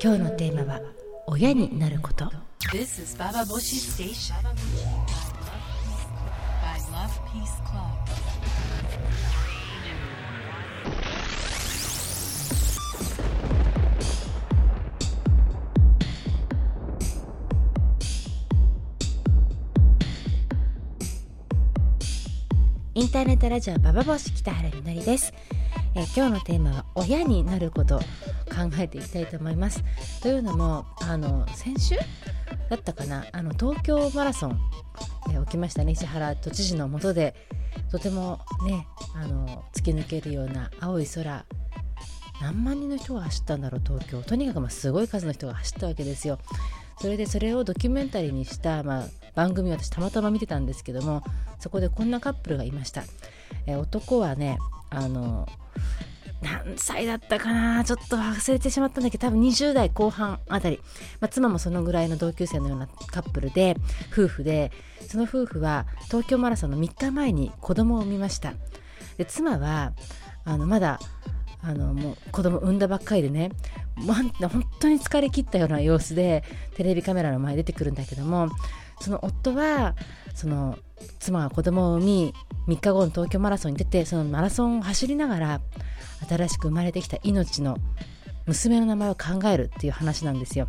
今日のテーマは親になること This is Baba Boshi Station. By Love Peace Club. インターネットラジオババボシ北原みのりです、えー今日のテーマは親になること考えていきたいと思います。というのもあの先週だったかな？あの東京マラソン、えー起きましたね。石原都知事の下でとてもねあの突き抜けるような青い空何万人の人が走ったんだろう東京。とにかくまあすごい数の人が走ったわけですよ。それでそれをドキュメンタリーにした、まあ、番組を私たまたま見てたんですけどもそこでこんなカップルがいました、えー男はねあの何歳だったかなちょっと忘れてしまったんだけど多分20代後半あたり、まあ、妻もそのぐらいの同級生のようなカップルで夫婦でその夫婦は東京マラソンの3日前に子供を産みました。で妻はあのまだあのもう子供産んだばっかりでね本当に疲れ切ったような様子でテレビカメラの前に出てくるんだけどもその夫はその妻が子供を産み3日後の東京マラソンに出てそのマラソンを走りながら新しく生まれてきた命の娘の名前を考えるっていう話なんですよ。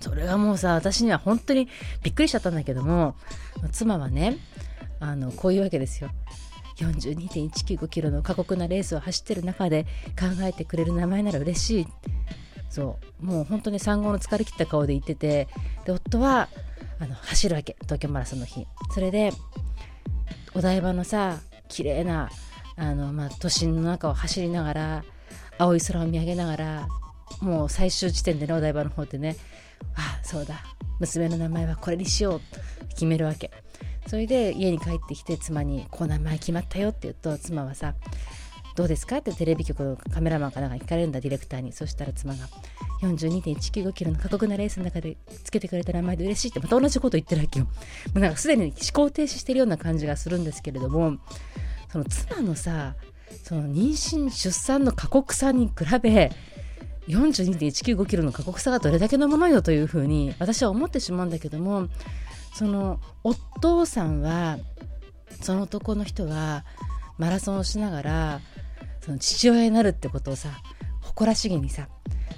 それがもうさ私には本当にびっくりしちゃったんだけども妻はねあのこういうわけですよ。42.195キロの過酷なレースを走ってる中で考えてくれる名前なら嬉しいそうもう本当に産後の疲れ切った顔で言っててで夫はあの走るわけ。東京マラソンの日。それでお台場のさ綺麗なあのまあ都心の中を走りながら青い空を見上げながらもう最終地点でねお台場の方でねああそうだ。娘の名前はこれにしようと決めるわけ。それで家に帰ってきて妻に「こう名前決まったよ」って言うと妻はさ「どうですか?」ってテレビ局のカメラマンかなんか聞かれるんだディレクターにそしたら妻が「42.195キロの過酷なレースの中でつけてくれた名前で嬉しい」ってまた同じこと言ってるわけよ。もうなんかすでに思考停止してるような感じがするんですけれどもその妻のさその妊娠出産の過酷さに比べ42.195キロの過酷さがどれだけのものよというふうに私は思ってしまうんだけどもそのお父さんはその男の人はマラソンをしながらその父親になるってことをさ誇らしげにさ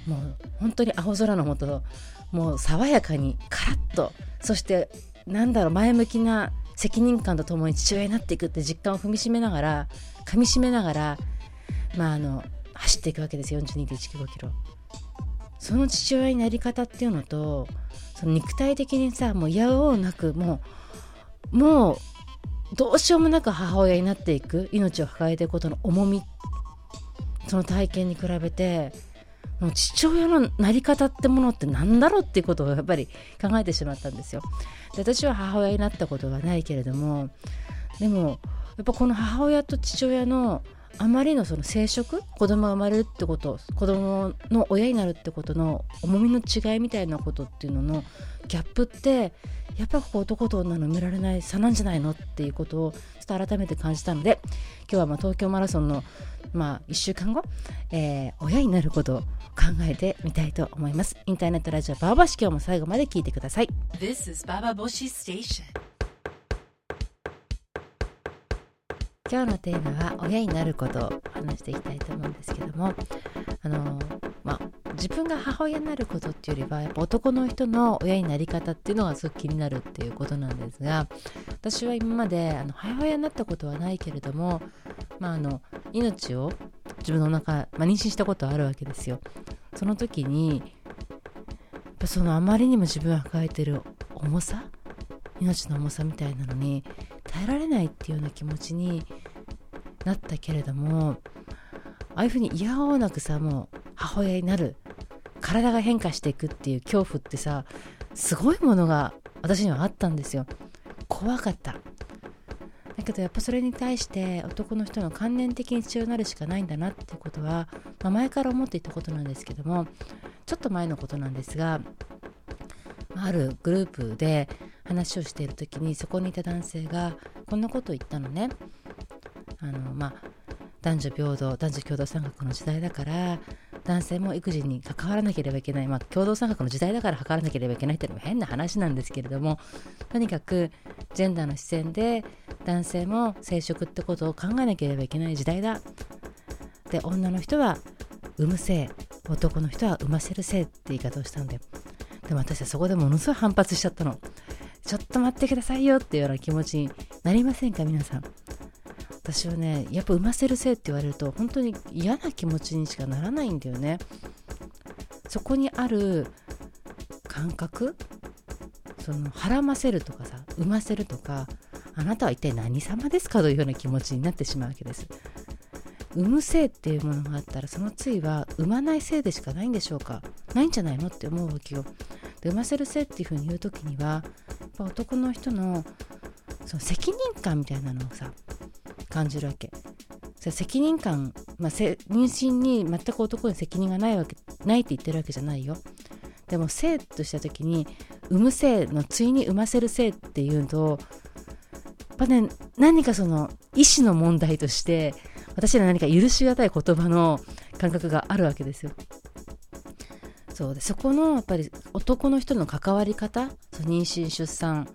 もう本当に青空の下もう爽やかにカラッとそしてなんだろう前向きな責任感とともに父親になっていくって実感を踏みしめながら噛みしめながらまああの走っていくわけです42.195キロ。その父親になり方っていうのとその肉体的にさもう嫌おうなくもうもうどうしようもなく母親になっていく命を抱えていくことの重みその体験に比べてもう父親のなり方ってものって何だろうっていうことをやっぱり考えてしまったんですよ。で私は母親になったことはないけれどもでもやっぱこの母親と父親のあまりのその生殖子供が生まれるってこと子供の親になるってことの重みの違いみたいなことっていうののギャップってやっぱここ男と女の埋められない差なんじゃないのっていうことをちょっと改めて感じたので今日はまあ東京マラソンのまあ1週間後、えー親になることを考えてみたいと思いますインターネットラジオバーバシ今日も最後まで聞いてください This is Baba Boshi Station. 今日のテーマは親になることを話していきたいと思うんですけどもあのまあ自分が母親になることっていうよりはやっぱ男の人の親になり方っていうのがすごく気になるっていうことなんですが私は今まであの母親になったことはないけれども、まあ、あの命を自分のお腹、まあ、妊娠したことはあるわけですよ。その時にそのあまりにも自分が抱えてる重さ命の重さみたいなのに耐えられないっていうような気持ちになったけれどもああいうふうに嫌おうなくさもう母親になる体が変化していくっていう恐怖ってさすごいものが私にはあったんですよ。怖かった。だけどやっぱそれに対して男の人の観念的に父親になるしかないんだなってことは、まあ前から思っていたことなんですけどもちょっと前のことなんですがあるグループで話をしている時にそこにいた男性がこんなことを言ったのね。あのまあ男女平等男女共同参画の時代だから男性も育児に関わらなければいけない、まあ、共同参画の時代だから関わらなければいけないっていうのも変な話なんですけれどもとにかくジェンダーの視線で男性も生殖ってことを考えなければいけない時代だ。で女の人は産む性男の人は産ませる性って言い方をしたんででも私はそこでものすごい反発しちゃったのちょっと待ってくださいよっていうような気持ちになりませんか皆さん。私はねやっぱ産ませる性って言われると本当に嫌な気持ちにしかならないんだよね。そこにある感覚？そのはらませるとかさ産ませるとかあなたは一体何様ですかというような気持ちになってしまうわけです。産む性っていうものがあったらその対は産まない性でしかないんでしょうか？ないんじゃないのって思うわけよ。で産ませる性っていうふうに言う時にはやっぱ男の人のその責任感みたいなのをさ感じるわけ。責任感、まあ、妊娠に全く男に責任がないわけないって言ってるわけじゃないよ。でも性とした時に産む性の対に産ませる性っていうとやっぱね何かその意思の問題として私ら何か許しがたい言葉の感覚があるわけですよ。そうでそこのやっぱり男の人の関わり方妊娠出産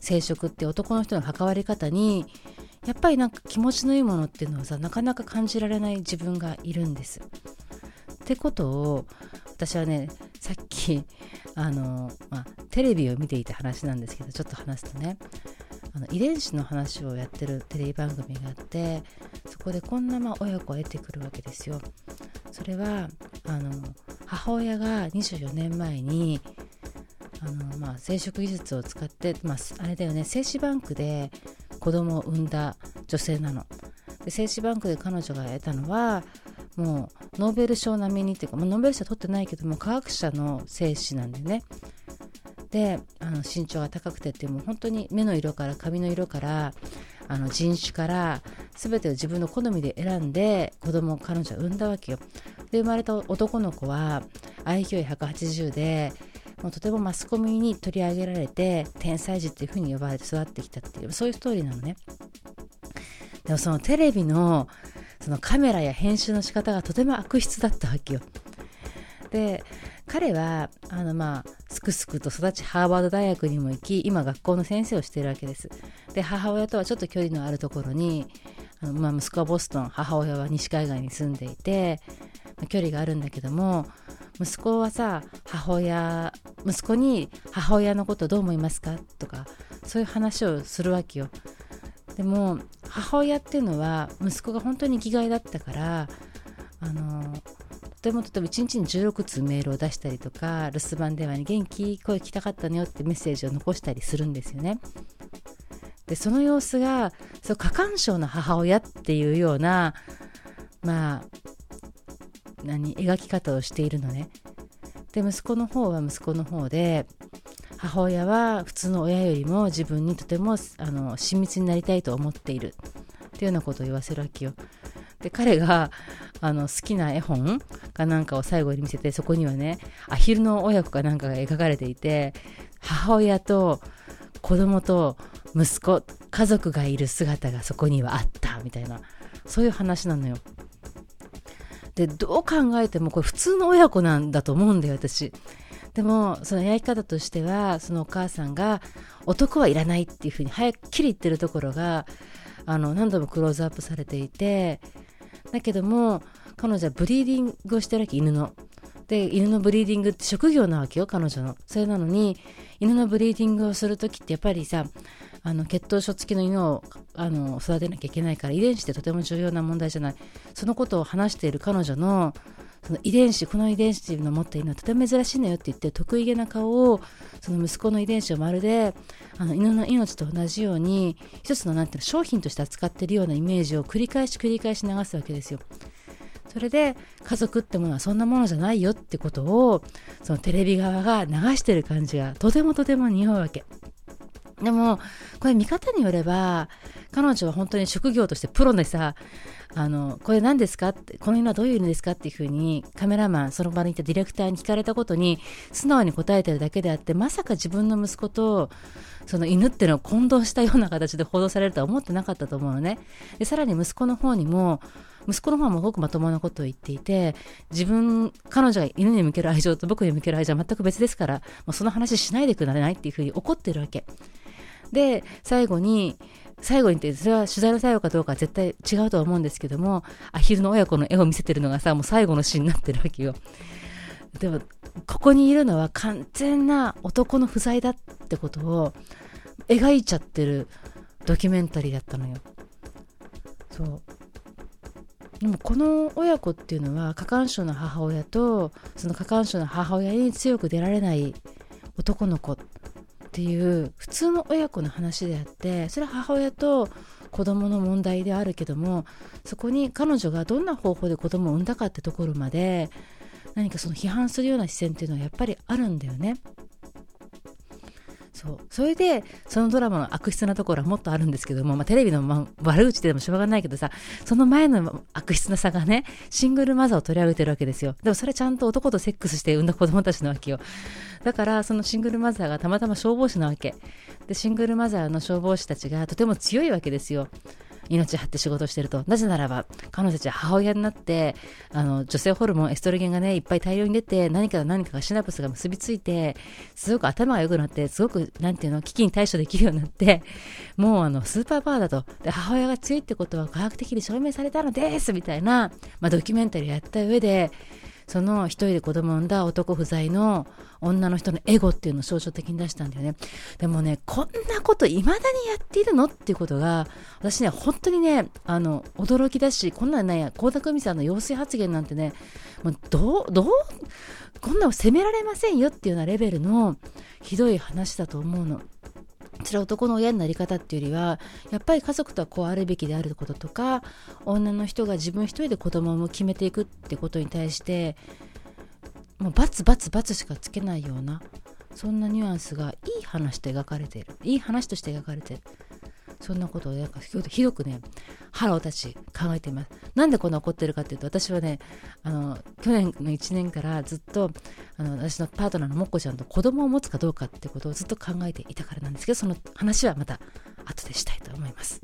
生殖って男の人の関わり方にやっぱりなんか気持ちのいいものっていうのはさなかなか感じられない自分がいるんです。ってことを私はねさっきあの、まあ、テレビを見ていた話なんですけどちょっと話すとねあの遺伝子の話をやってるテレビ番組があってそこでこんなま親子が出てくるわけですよ。それはあの母親が24年前にあの、まあ、生殖技術を使って、まあ、あれだよね精子バンクで子供を産んだ女性なの。で精子バンクで彼女が得たのはもうノーベル賞並みにっていうか、まあ、ノーベル賞取ってないけども科学者の精子なんでねであの身長が高くてってもう本当に目の色から髪の色からあの人種から全てを自分の好みで選んで子供を彼女は産んだわけよで生まれた男の子は IQ180 でもうとてもマスコミに取り上げられて天才児っていう風に呼ばれて育ってきたっていうそういうストーリーなのね。でもそのテレビのそのカメラや編集の仕方がとても悪質だったわけよ。で彼はあのまあすくすくと育ちハーバード大学にも行き今学校の先生をしているわけです。で母親とはちょっと距離のあるところにあの、まあ、息子はボストン母親は西海岸に住んでいて距離があるんだけども息子はさ母親息子に母親のことどう思いますかとかそういう話をするわけよ。でも母親っていうのは息子が本当に生きがいだったからあのとてもとても1日に16通メールを出したりとか留守番電話に元気声聞きたかったのよってメッセージを残したりするんですよね。でその様子がそう過干渉の母親っていうようなまあ何描き方をしているのね。で息子の方は息子の方で母親は普通の親よりも自分にとてもあの親密になりたいと思っている。っていうようなことを言わせるわけよ。で彼があの好きな絵本かなんかを最後に見せてそこにはねアヒルの親子かなんかが描かれていて母親と子供と息子家族がいる姿がそこにはあったみたいなそういう話なのよ。でどう考えてもこれ普通の親子なんだと思うんだよ私。でもそのやり方としてはそのお母さんが男はいらないっていうふうにはっきり言ってるところがあの何度もクローズアップされていてだけども彼女はブリーディングをしてるわけ犬の。で犬のブリーディングって職業なわけよ彼女の。それなのに犬のブリーディングをする時ってやっぱりさあの血統書付きの犬をあの育てなきゃいけないから遺伝子ってとても重要な問題じゃないそのことを話している彼女のその遺伝子この遺伝子の持っているのはとても珍しいのよって言って得意げな顔をその息子の遺伝子をまるであの犬の命と同じように一つのなんていうの商品として扱っているようなイメージを繰り返し繰り返し流すわけですよ。それで家族ってものはそんなものじゃないよってことをそのテレビ側が流してる感じがとてもとても匂うわけ。でも、これ見方によれば、彼女は本当に職業としてプロでさ、あの、これ何ですかって、この犬はどういう犬ですかっていうふうにカメラマン、その場にいたディレクターに聞かれたことに素直に答えてるだけであって、まさか自分の息子とその犬ってのを混同したような形で報道されるとは思ってなかったと思うのね。で、さらに息子の方にも、息子の方もすごくまともなことを言っていて自分彼女が犬に向ける愛情と僕に向ける愛情は全く別ですからもうその話しないでくれないっていうふうに怒ってるわけで最後に最後にってそれは取材の最後かどうかは絶対違うとは思うんですけどもアヒルの親子の絵を見せてるのがさもう最後の詩になってるわけよ。でもここにいるのは完全な男の不在だってことを描いちゃってるドキュメンタリーだったのよ。そう。でもこの親子っていうのは過干渉の母親とその過干渉の母親に強く出られない男の子。っていう普通の親子の話であってそれは母親と子供の問題であるけどもそこに彼女がどんな方法で子供を産んだかってところまで何かその批判するような視線っていうのはやっぱりあるんだよね。そう。それでそのドラマの悪質なところはもっとあるんですけども、まあ、テレビの、ま悪口でもしょうがないけどさその前の悪質なさがねシングルマザーを取り上げてるわけですよ。でもそれちゃんと男とセックスして産んだ子供たちなわけよ。だからそのシングルマザーがたまたま消防士なわけ。でシングルマザーの消防士たちがとても強いわけですよ。命張って仕事してると。なぜならば、彼女たちは母親になって、あの、女性ホルモン、エストロゲンがね、いっぱい大量に出て、何か何かがシナプスが結びついて、すごく頭が良くなって、すごく、なんていうの、危機に対処できるようになって、もうあの、スーパーパワーだと。で、母親が強いってことは科学的に証明されたのですみたいな、まあ、ドキュメンタリーやった上で、その一人で子供を産んだ男不在の女の人のエゴっていうのを象徴的に出したんだよね。でもね、こんなこと未だにやっているのっていうことが、私ね、本当にね、あの、驚きだし、こんなんね、倖田來未さんの陽水発言なんてね、もうどう、どう、こんなの責められませんよっていうようなレベルのひどい話だと思うの。それは男の親になり方っていうよりはやっぱり家族とはこうあるべきであることとか女の人が自分一人で子供を決めていくってことに対してもうバツバツバツしかつけないようなそんなニュアンスがいい話と描かれている。いい話として描かれている。そんなことをなんかひどくね腹を立ち考えています。なんでこんな怒ってるかっていうと私はねあの去年の1年からずっとあの私のパートナーのもっこちゃんと子供を持つかどうかってことをずっと考えていたからなんですけどその話はまた後でしたいと思います、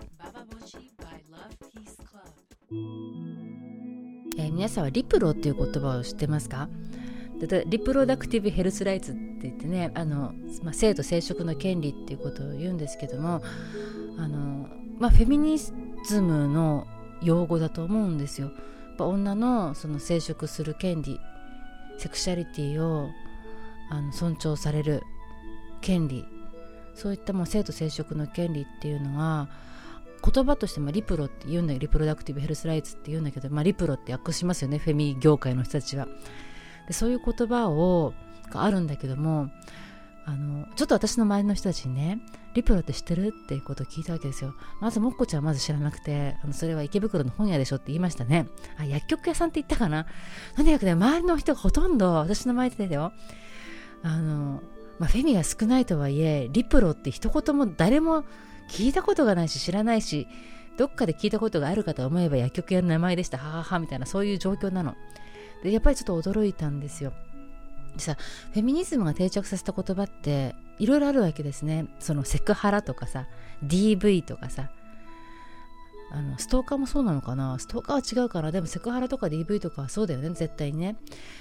えー、皆さんはリプロっていう言葉を知ってますか？リプロダクティブ・ヘルス・ライツって言ってねあの、まあ、性と生殖の権利っていうことを言うんですけどもあの、まあ、フェミニズムの用語だと思うんですよ。女のその生殖する権利セクシャリティをあの尊重される権利そういったもう性と生殖の権利っていうのは言葉としてもリプロって言うんだけどリプロダクティブヘルスライツって言うんだけど、まあ、リプロって訳しますよねフェミ業界の人たちはでそういう言葉をがあるんだけどもあのちょっと私の周りの人たちにねリプロって知ってるっていうことを聞いたわけですよ。まずもっこちゃんはまず知らなくてあのそれは池袋の本屋でしょって言いましたね。あ薬局屋さんって言ったかな。とにかくね周りの人がほとんど私の周りでだよ。あの、まあ、フェミが少ないとはいえリプロって一言も誰も聞いたことがないし知らないしどっかで聞いたことがあるかと思えば薬局屋の名前でした。はははみたいなそういう状況なの。でやっぱりちょっと驚いたんですよ。でさフェミニズムが定着させた言葉っていろいろあるわけですね。そのセクハラとかさ DV とかさ。あのストーカーもそうなのかな？ストーカーは違うかなでもセクハラとか DV とかはそうだよね。絶対にね。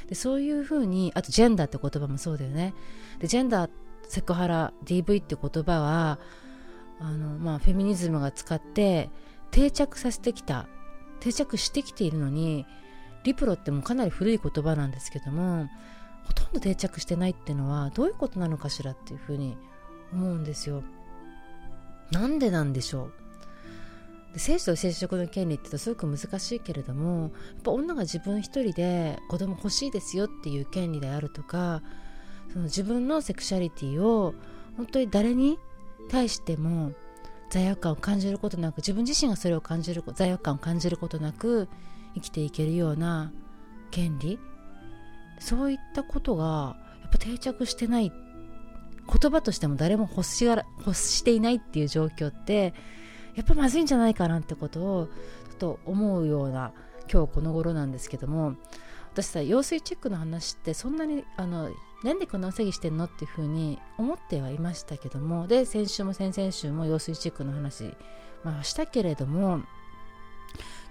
でそういうふうにあとジェンダーって言葉もそうだよね。でジェンダーセクハラ DV って言葉はあの、まあ、フェミニズムが使って定着させてきた。定着してきているのにリプロってもうかなり古い言葉なんですけどもほとんど定着してないっていうのはどういうことなのかしらっていうふうに思うんですよ。なんでなんでしょうで生死と生殖の権利ってすごく難しいけれどもやっぱ女が自分一人で子供欲しいですよっていう権利であるとかその自分のセクシャリティを本当に誰に対しても罪悪感を感じることなく自分自身がそれを感じる罪悪感を感じることなく生きていけるような権利？そういったことがやっぱ定着してない言葉としても誰も欲しがら欲していないっていう状況ってやっぱまずいんじゃないかなってことをちょっと思うような今日この頃なんですけども私さ用水チェックの話ってそんなにあのなんでこんなお詐欺してんのっていうふうに思ってはいましたけどもで先週も先々週も用水チェックの話、まあ、したけれども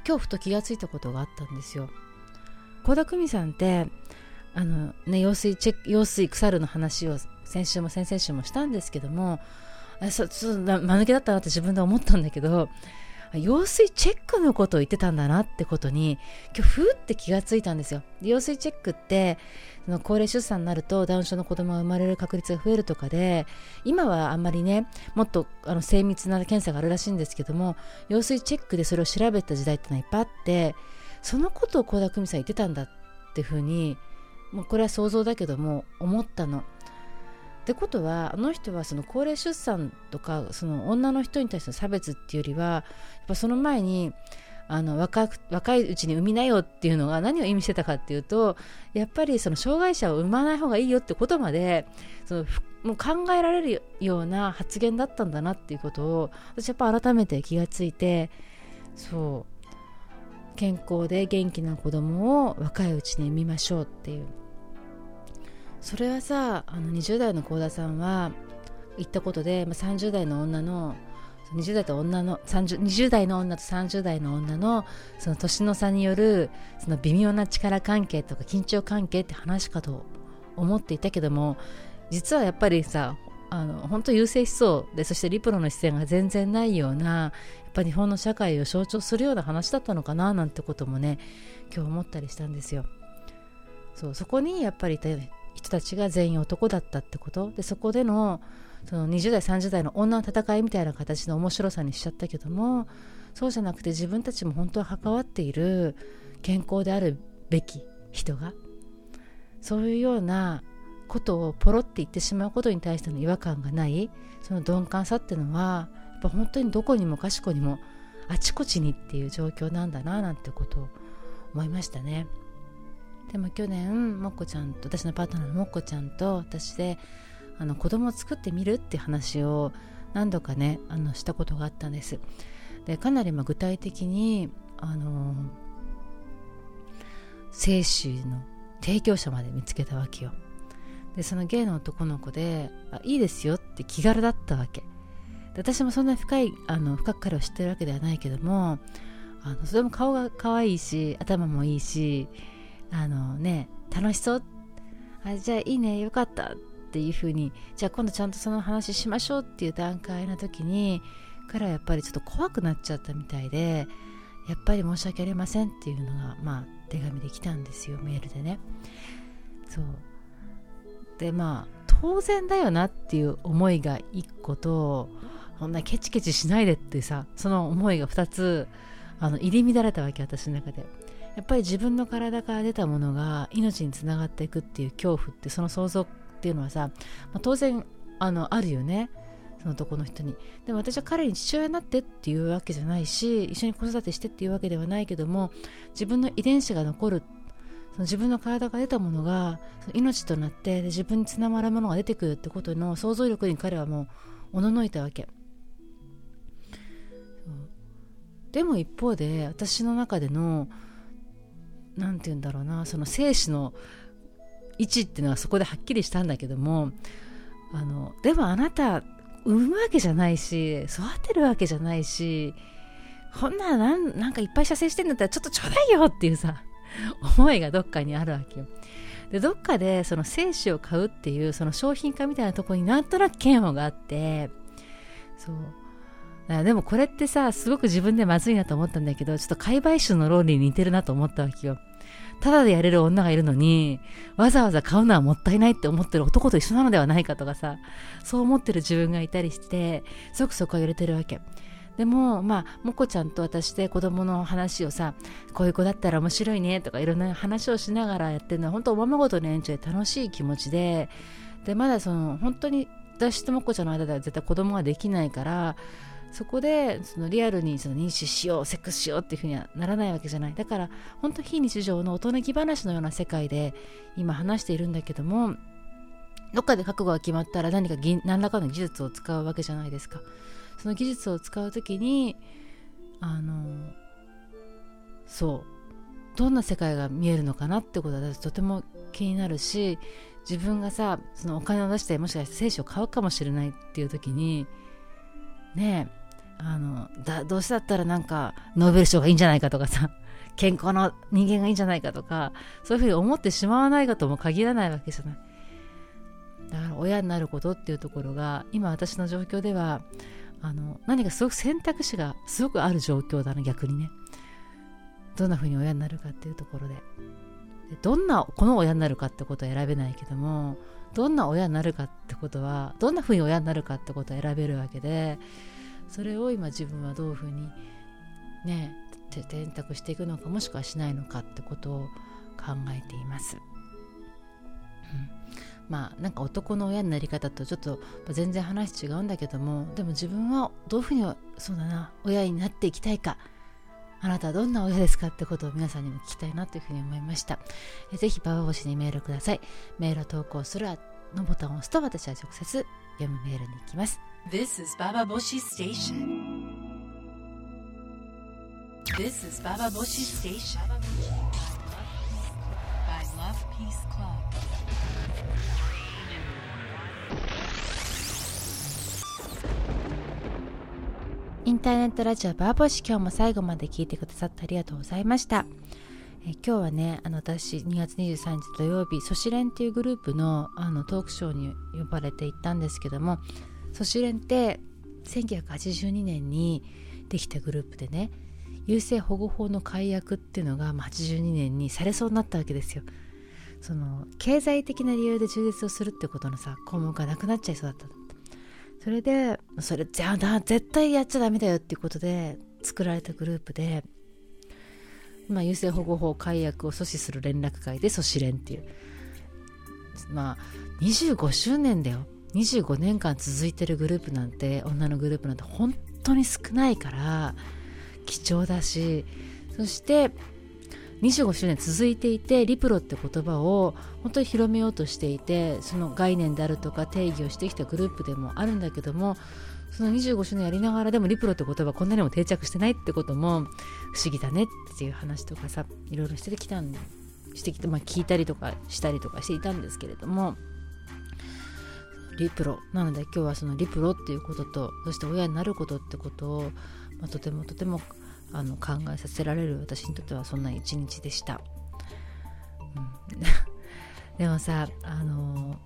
今日ふと気がついたことがあったんですよ。小田久美さんってあのね用水チェック用水腐るの話を先週も先々週もしたんですけどもあそちょっと間抜けだったなって自分で思ったんだけど用水チェックのことを言ってたんだなってことに今日ふーって気がついたんですよ用水チェックってその高齢出産になるとダウン症の子供が生まれる確率が増えるとかで今はあんまりねもっとあの精密な検査があるらしいんですけども用水チェックでそれを調べた時代ってのはいっぱいあってそのことを倖田來未さん言ってたんだっていうふうにもうこれは想像だけども思ったの。ってことはあの人はその高齢出産とかその女の人に対しての差別っていうよりはやっぱその前にあの若若いうちに産みなよっていうのが何を意味してたかっていうとやっぱりその障害者を産まない方がいいよってことまでそのもう考えられるような発言だったんだなっていうことを私やっぱ改めて気がついてそう。健康で元気な子供を若いうちに産みましょうっていう。それはさあの20代の幸田さんは言ったことで、まあ、30代の女の20代と女の20代の女と30代の女のその年の差によるその微妙な力関係とか緊張関係って話かと思っていたけども実はやっぱりさあの本当優勢思想でそしてリプロの視線が全然ないようなやっぱ日本の社会を象徴するような話だったのかななんてこともね今日思ったりしたんですよ。そうそこにやっぱり人たちが全員男だったってこと？でそこでのその20代30代の女の戦いみたいな形の面白さにしちゃったけどもそうじゃなくて自分たちも本当は関わっている健康であるべき人がそういうようなことをポロって言ってしまうことに対しての違和感がないその鈍感さっていうのはやっぱ本当にどこにもかしこにもあちこちにっていう状況なんだななんてことを思いましたね。でも去年もっこちゃんと私のパートナーのもっこちゃんと私であの子供を作ってみるって話を何度かねあのしたことがあったんです。でかなりま具体的にあの精子の提供者まで見つけたわけよ。でそのゲイの男の子であいいですよって気軽だったわけ。私もそんな深いあの深く彼を知ってるわけではないけどもあのそれも顔が可愛いし頭もいいしあのね楽しそう。あじゃあいいね。よかったっていうふうに。じゃあ今度ちゃんとその話しましょうっていう段階の時に彼はやっぱりちょっと怖くなっちゃったみたいでやっぱり申し訳ありませんっていうのがまあ手紙で来たんですよ。メールでね。そう。でまあ当然だよなっていう思いが1個とこんなケチケチしないでってさその思いが2つあの入り乱れたわけ私の中で。やっぱり自分の体から出たものが命につながっていくっていう恐怖ってその想像っていうのはさ、まあ、当然あのあるよね。その男の人に。でも私は彼に父親になってっていうわけじゃないし一緒に子育てしてっていうわけではないけども自分の遺伝子が残るその自分の体から出たものが命となって自分につながるものが出てくるってことの想像力に彼はもうおののいたわけ。でも一方で私の中での何て言うんだろうなその精子の位置っていうのはそこではっきりしたんだけどもあのでもあなた産むわけじゃないし育てるわけじゃないしこんななんなんかいっぱい射精してんだったらちょっとちょうだいよっていうさ思いがどっかにあるわけよ。でどっかでその精子を買うっていうその商品化みたいなところになんとなく嫌悪があってそうでもこれってさすごく自分でまずいなと思ったんだけどちょっと買買収の論理に似てるなと思ったわけよ。ただでやれる女がいるのにわざわざ買うのはもったいないって思ってる男と一緒なのではないかとかさそう思ってる自分がいたりしてすごくそこは揺れてるわけ。でもまあもこちゃんと私で子供の話をさこういう子だったら面白いねとかいろんな話をしながらやってるのは本当おままごとの延長で楽しい気持ちででまだその本当に私ともこちゃんの間では絶対子供ができないからそこでそのリアルにその妊娠しようセックスしようっていうふうにはならないわけじゃない。だから本当非日常の大人気話のような世界で今話しているんだけどもどっかで覚悟が決まったら何か何らかの技術を使うわけじゃないですか。その技術を使う時にあのそうどんな世界が見えるのかなってことは私とても気になるし自分がさそのお金を出してもしかして精子を買うかもしれないっていう時にねえあのだどうせだったらなんかノーベル賞がいいんじゃないかとかさ 健康の人間がいいんじゃないかとかそういうふうに思ってしまわないかとも限らないわけじゃない。だから親になることっていうところが今私の状況ではあの何かすごく選択肢がすごくある状況だな逆にね。どんなふうに親になるかっていうところで。どんなこの親になるかってことは選べないけどもどんな親になるかってことはどんなふうに親になるかってことは選べるわけでそれを今自分はどういうふうにね選択していくのかもしくはしないのかってことを考えています。まあなんか男の親になり方とちょっと全然話違うんだけどもでも自分はどういうふうにそうだな親になっていきたいかあなたはどんな親ですかってことを皆さんにも聞きたいなというふうに思いました。えぜひババ星にメールください。メール投稿するのボタンを押すと私は直接読むメールに行きます。This is Baba Boshi Station. This is Baba Boshi Station. By Love Peace Club. インターネットラジオバーボシ今日も最後まで聞いてくださってありがとうございましたえ今日はねあの私2月23日土曜日ソシレンっていうグループのあのトークショーに呼ばれて行ったんですけどもソシレンって1982年にできたグループでね優生保護法の改悪っていうのがまあ82年にされそうになったわけですよその経済的な理由で中絶をするってことのさ項目がなくなっちゃいそうだったそれでそれじゃあ絶対やっちゃダメだよっていうことで作られたグループで、まあ、優生保護法改悪を阻止する連絡会で阻止連っていうまあ25周年だよ25年間続いてるグループなんて女のグループなんて本当に少ないから貴重だしそして25周年続いていてリプロって言葉を本当に広めようとしていてその概念であるとか定義をしてきたグループでもあるんだけどもその25周年やりながらでもリプロって言葉こんなにも定着してないってことも不思議だねっていう話とかさいろいろしてきたんしてきて、まあ、聞いたりとかしたりとかしていたんですけれどもリプロなので今日はそのリプロっていうこととそして親になることってことを、まあ、とてもとてもあの考えさせられる私にとってはそんな一日でした、うん、でもさあの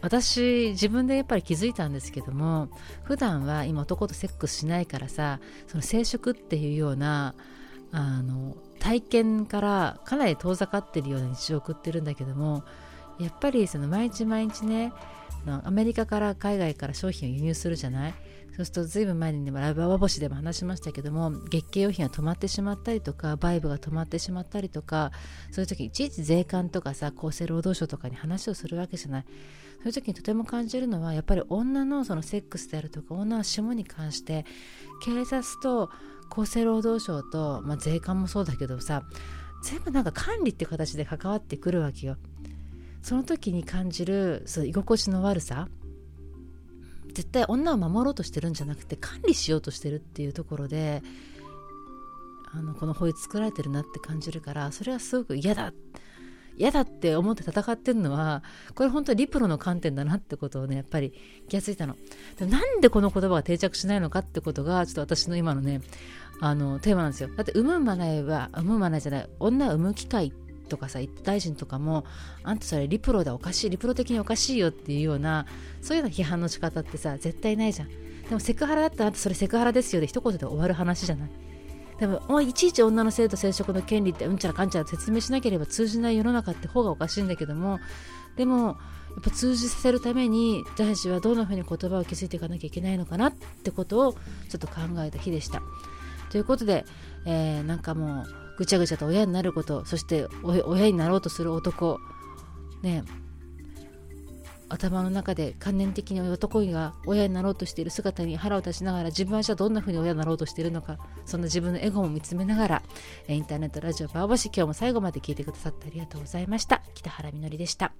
私自分でやっぱり気づいたんですけども普段は今男とセックスしないからさその生殖っていうようなあの体験からかなり遠ざかってるような日常を送ってるんだけどもやっぱりその毎日毎日ねアメリカから海外から商品を輸入するじゃない？そうするとずいぶん前にもライブアワ星でも話しましたけども月経用品が止まってしまったりとかバイブが止まってしまったりとかそういう時いちいち税関とかさ厚生労働省とかに話をするわけじゃない。そういう時にとても感じるのはやっぱり女のそのセックスであるとか女の下に関して警察と厚生労働省と、まあ、税関もそうだけどさ全部なんか管理っていう形で関わってくるわけよ。その時に感じるその居心地の悪さ。絶対女を守ろうとしてるんじゃなくて管理しようとしてるっていうところであのこの法律作られてるなって感じるからそれはすごく嫌だ。嫌だって思って戦ってるのはこれ本当にリプロの観点だなってことをねやっぱり気がついたの。でなんでこの言葉が定着しないのかってことがちょっと私の今のねあのテーマなんですよ。だって産むまないは産むまないじゃない。女を産む機会ってとかさ大臣とかもあんたそれリプロだおかしいリプロ的におかしいよっていうようなそういうような批判の仕方ってさ絶対ないじゃん。でもセクハラだったらあんたそれセクハラですよで一言で終わる話じゃない。でもいちいち女の性と生殖の権利ってうんちゃらかんちゃら説明しなければ通じない世の中って方がおかしいんだけどもでもやっぱ通じさせるために私たちはどんなふうに言葉を築いていかなきゃいけないのかなってことをちょっと考えた日でした。ということで、えー、なんかもうぐちゃぐちゃと親になることそして親になろうとする男。ね。頭の中で観念的に男が親になろうとしている姿に腹を立ちながら自分はじゃあどんな風に親になろうとしているのかそんな自分のエゴも見つめながらインターネットラジオバーボシ今日も最後まで聞いてくださってありがとうございました。北原みのりでした。